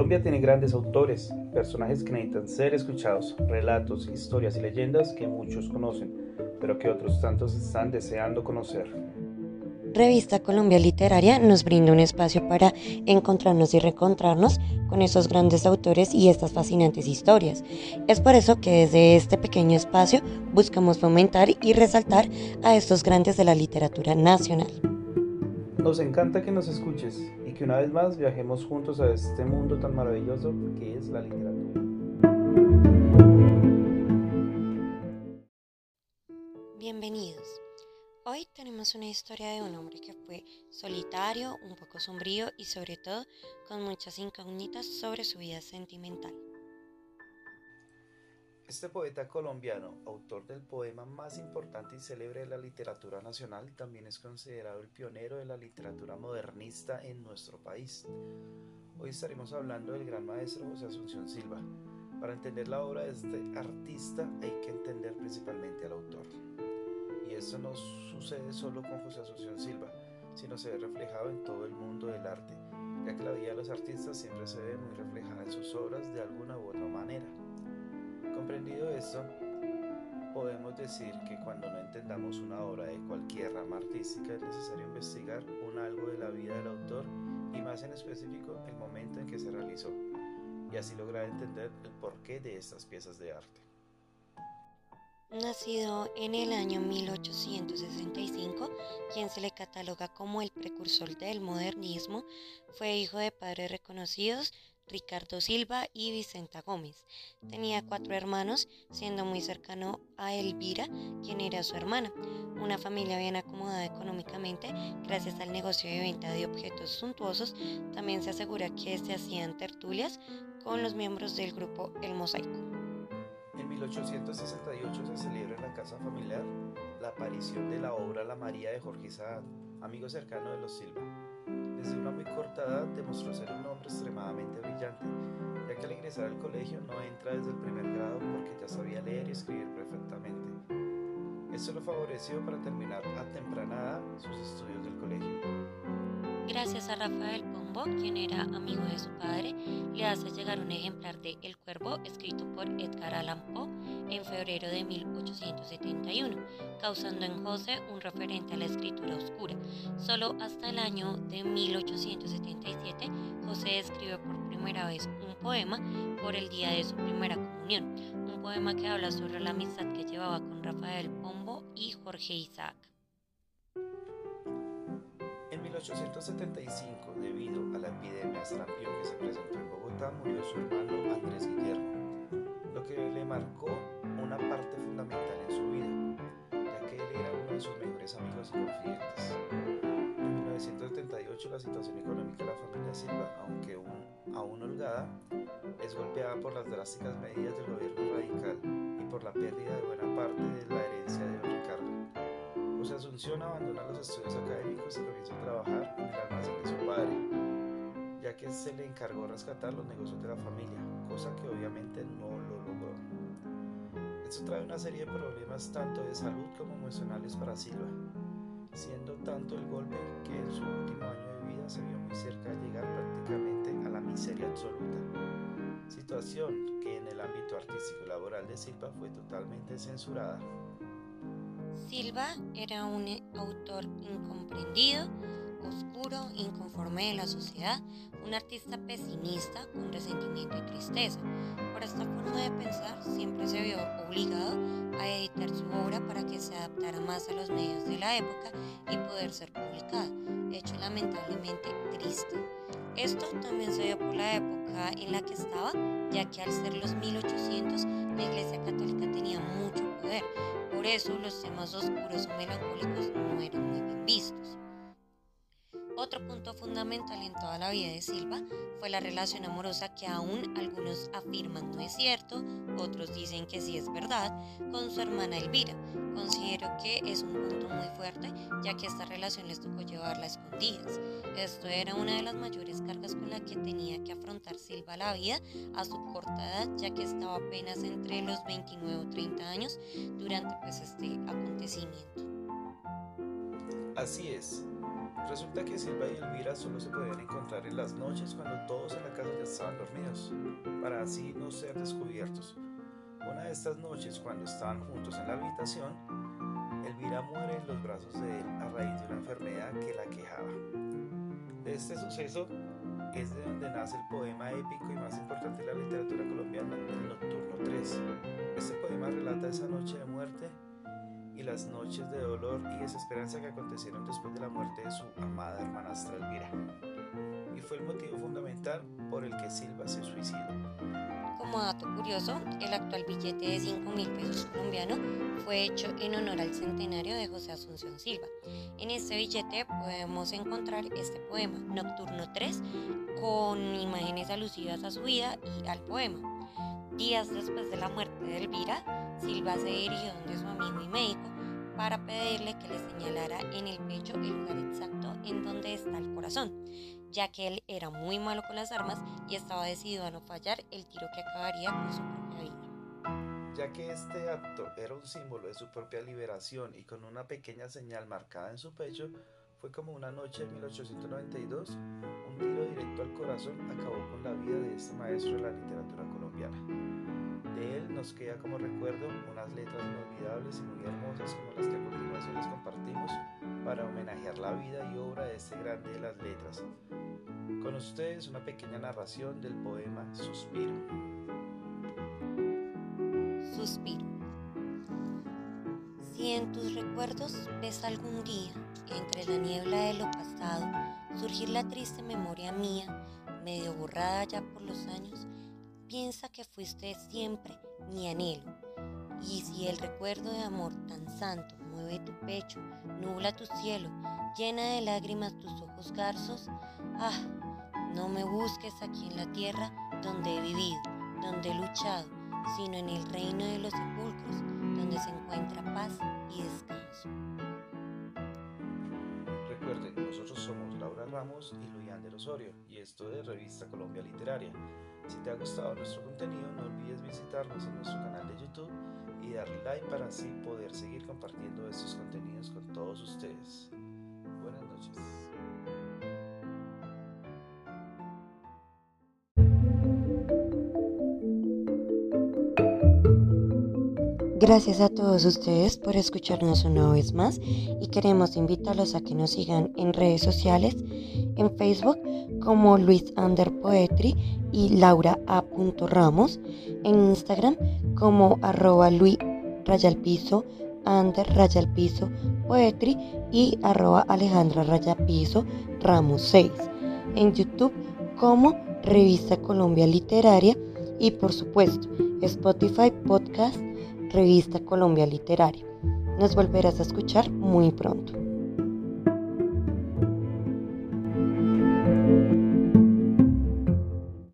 Colombia tiene grandes autores, personajes que necesitan ser escuchados, relatos, historias y leyendas que muchos conocen, pero que otros tantos están deseando conocer. Revista Colombia Literaria nos brinda un espacio para encontrarnos y reencontrarnos con esos grandes autores y estas fascinantes historias. Es por eso que desde este pequeño espacio buscamos fomentar y resaltar a estos grandes de la literatura nacional. Nos encanta que nos escuches y que una vez más viajemos juntos a este mundo tan maravilloso que es la literatura. Bienvenidos. Hoy tenemos una historia de un hombre que fue solitario, un poco sombrío y sobre todo con muchas incógnitas sobre su vida sentimental. Este poeta colombiano, autor del poema más importante y célebre de la literatura nacional, también es considerado el pionero de la literatura modernista en nuestro país. Hoy estaremos hablando del gran maestro José Asunción Silva. Para entender la obra de este artista hay que entender principalmente al autor. Y eso no sucede solo con José Asunción Silva, sino se ve reflejado en todo el mundo del arte, ya que la vida de los artistas siempre se ve muy reflejada en sus obras de alguna u otra manera. Comprendido esto, podemos decir que cuando no entendamos una obra de cualquier rama artística es necesario investigar un algo de la vida del autor y más en específico el momento en que se realizó, y así lograr entender el porqué de estas piezas de arte. Nacido en el año 1865, quien se le cataloga como el precursor del modernismo, fue hijo de padres reconocidos Ricardo Silva y Vicenta Gómez. Tenía cuatro hermanos, siendo muy cercano a Elvira, quien era su hermana. Una familia bien acomodada económicamente, gracias al negocio de venta de objetos suntuosos, también se asegura que se hacían tertulias con los miembros del grupo El Mosaico. En 1868 se celebra en la casa familiar la aparición de la obra La María de Jorge Isaac, amigo cercano de los Silva. Desde una muy corta edad demostró ser un hombre extremadamente brillante, ya que al ingresar al colegio no entra desde el primer grado porque ya sabía leer y escribir perfectamente. Esto lo favoreció para terminar a temprana edad sus estudios del colegio. Gracias a Rafael Pombo, quien era amigo de su padre, hace llegar un ejemplar de El Cuervo escrito por Edgar Allan Poe en febrero de 1871, causando en José un referente a la escritura oscura. Solo hasta el año de 1877, José escribió por primera vez un poema por el día de su primera comunión, un poema que habla sobre la amistad que llevaba con Rafael Pombo y Jorge Isaac. En 1875, debido a la epidemia sarampión que se presentó en Bogotá, murió su hermano Andrés Guillermo, lo que le marcó una parte fundamental en su vida, ya que él era uno de sus mejores amigos y confidentes. En 1978, la situación económica de la familia Silva, aunque aún holgada, es golpeada por las drásticas medidas del gobierno radical y por la pérdida de buena parte de la herencia de don Ricardo. José Asunción abandona los estudios académicos y comienza a trabajar en el almacén de su padre, ya que se le encargó rescatar los negocios de la familia, cosa que obviamente no lo logró. Esto trae una serie de problemas tanto de salud como emocionales para Silva, siendo tanto el golpe que en su último año de vida se vio muy cerca de llegar prácticamente a la miseria absoluta, situación que en el ámbito artístico y laboral de Silva fue totalmente censurada. Silva era un autor incomprendido, oscuro, inconforme de la sociedad, un artista pesimista con resentimiento y tristeza. Por esta forma de pensar, siempre se vio obligado a editar su obra para que se adaptara más a los medios de la época y poder ser publicada, hecho lamentablemente triste. Esto también se dio por la época en la que estaba, ya que al ser los 1800 la Iglesia Católica tenía mucho poder por eso los temas oscuros o melancólicos no eran muy bien vistos. Otro punto fundamental en toda la vida de Silva fue la relación amorosa que aún algunos afirman no es cierto, otros dicen que sí es verdad, con su hermana Elvira. Considero que es un punto muy fuerte ya que esta relación les tocó llevarla a escondidas. Esto era una de las mayores cargas con la que tenía que afrontar Silva la vida a su corta edad ya que estaba apenas entre los 29 o 30 años durante pues este acontecimiento. Así es, Resulta que Silva y Elvira solo se podían encontrar en las noches cuando todos en la casa ya estaban dormidos, para así no ser descubiertos. Una de estas noches, cuando estaban juntos en la habitación, Elvira muere en los brazos de él a raíz de una enfermedad que la quejaba. De este suceso es de donde nace el poema épico y más importante de la literatura colombiana, el Nocturno 3. Este poema relata esa noche de muerte y las noches de dolor y desesperanza que acontecieron después de la muerte de su amada hermanastra Elvira. Y fue el motivo fundamental por el que Silva se suicidó. Como dato curioso, el actual billete de 5 mil pesos colombiano fue hecho en honor al centenario de José Asunción Silva. En este billete podemos encontrar este poema, Nocturno 3, con imágenes alusivas a su vida y al poema. Días después de la muerte de Elvira, Silva se dirigió donde su amigo y médico para pedirle que le señalara en el pecho el lugar exacto en donde está el corazón, ya que él era muy malo con las armas y estaba decidido a no fallar el tiro que acabaría con su propia vida. Ya que este acto era un símbolo de su propia liberación y con una pequeña señal marcada en su pecho, fue como una noche en 1892, un tiro directo al corazón acabó con la vida de este maestro de la literatura colombiana. Él nos queda como recuerdo unas letras inolvidables y muy hermosas como las que a continuación les compartimos para homenajear la vida y obra de este grande de las letras. Con ustedes una pequeña narración del poema Suspiro. Suspiro. Si en tus recuerdos ves algún día, entre la niebla de lo pasado, surgir la triste memoria mía, medio borrada ya por los años, piensa que fuiste siempre mi anhelo. Y si el recuerdo de amor tan santo mueve tu pecho, nubla tu cielo, llena de lágrimas tus ojos garzos, ah, no me busques aquí en la tierra donde he vivido, donde he luchado, sino en el reino de los sepulcros, donde se encuentra paz y descanso. Ramos y Luiander Osorio, y esto es Revista Colombia Literaria. Si te ha gustado nuestro contenido, no olvides visitarnos en nuestro canal de YouTube y darle like para así poder seguir compartiendo estos contenidos con todos ustedes. Buenas noches. Gracias a todos ustedes por escucharnos una vez más y queremos invitarlos a que nos sigan en redes sociales, en Facebook como Luis Ander Poetry y Laura A. Ramos, en Instagram como arroba Luis Rayalpiso, Ander Rayalpiso Poetry y arroba Alejandra Rayalpiso Ramos 6, en YouTube como Revista Colombia Literaria y por supuesto Spotify Podcast Revista Colombia Literaria. Nos volverás a escuchar muy pronto.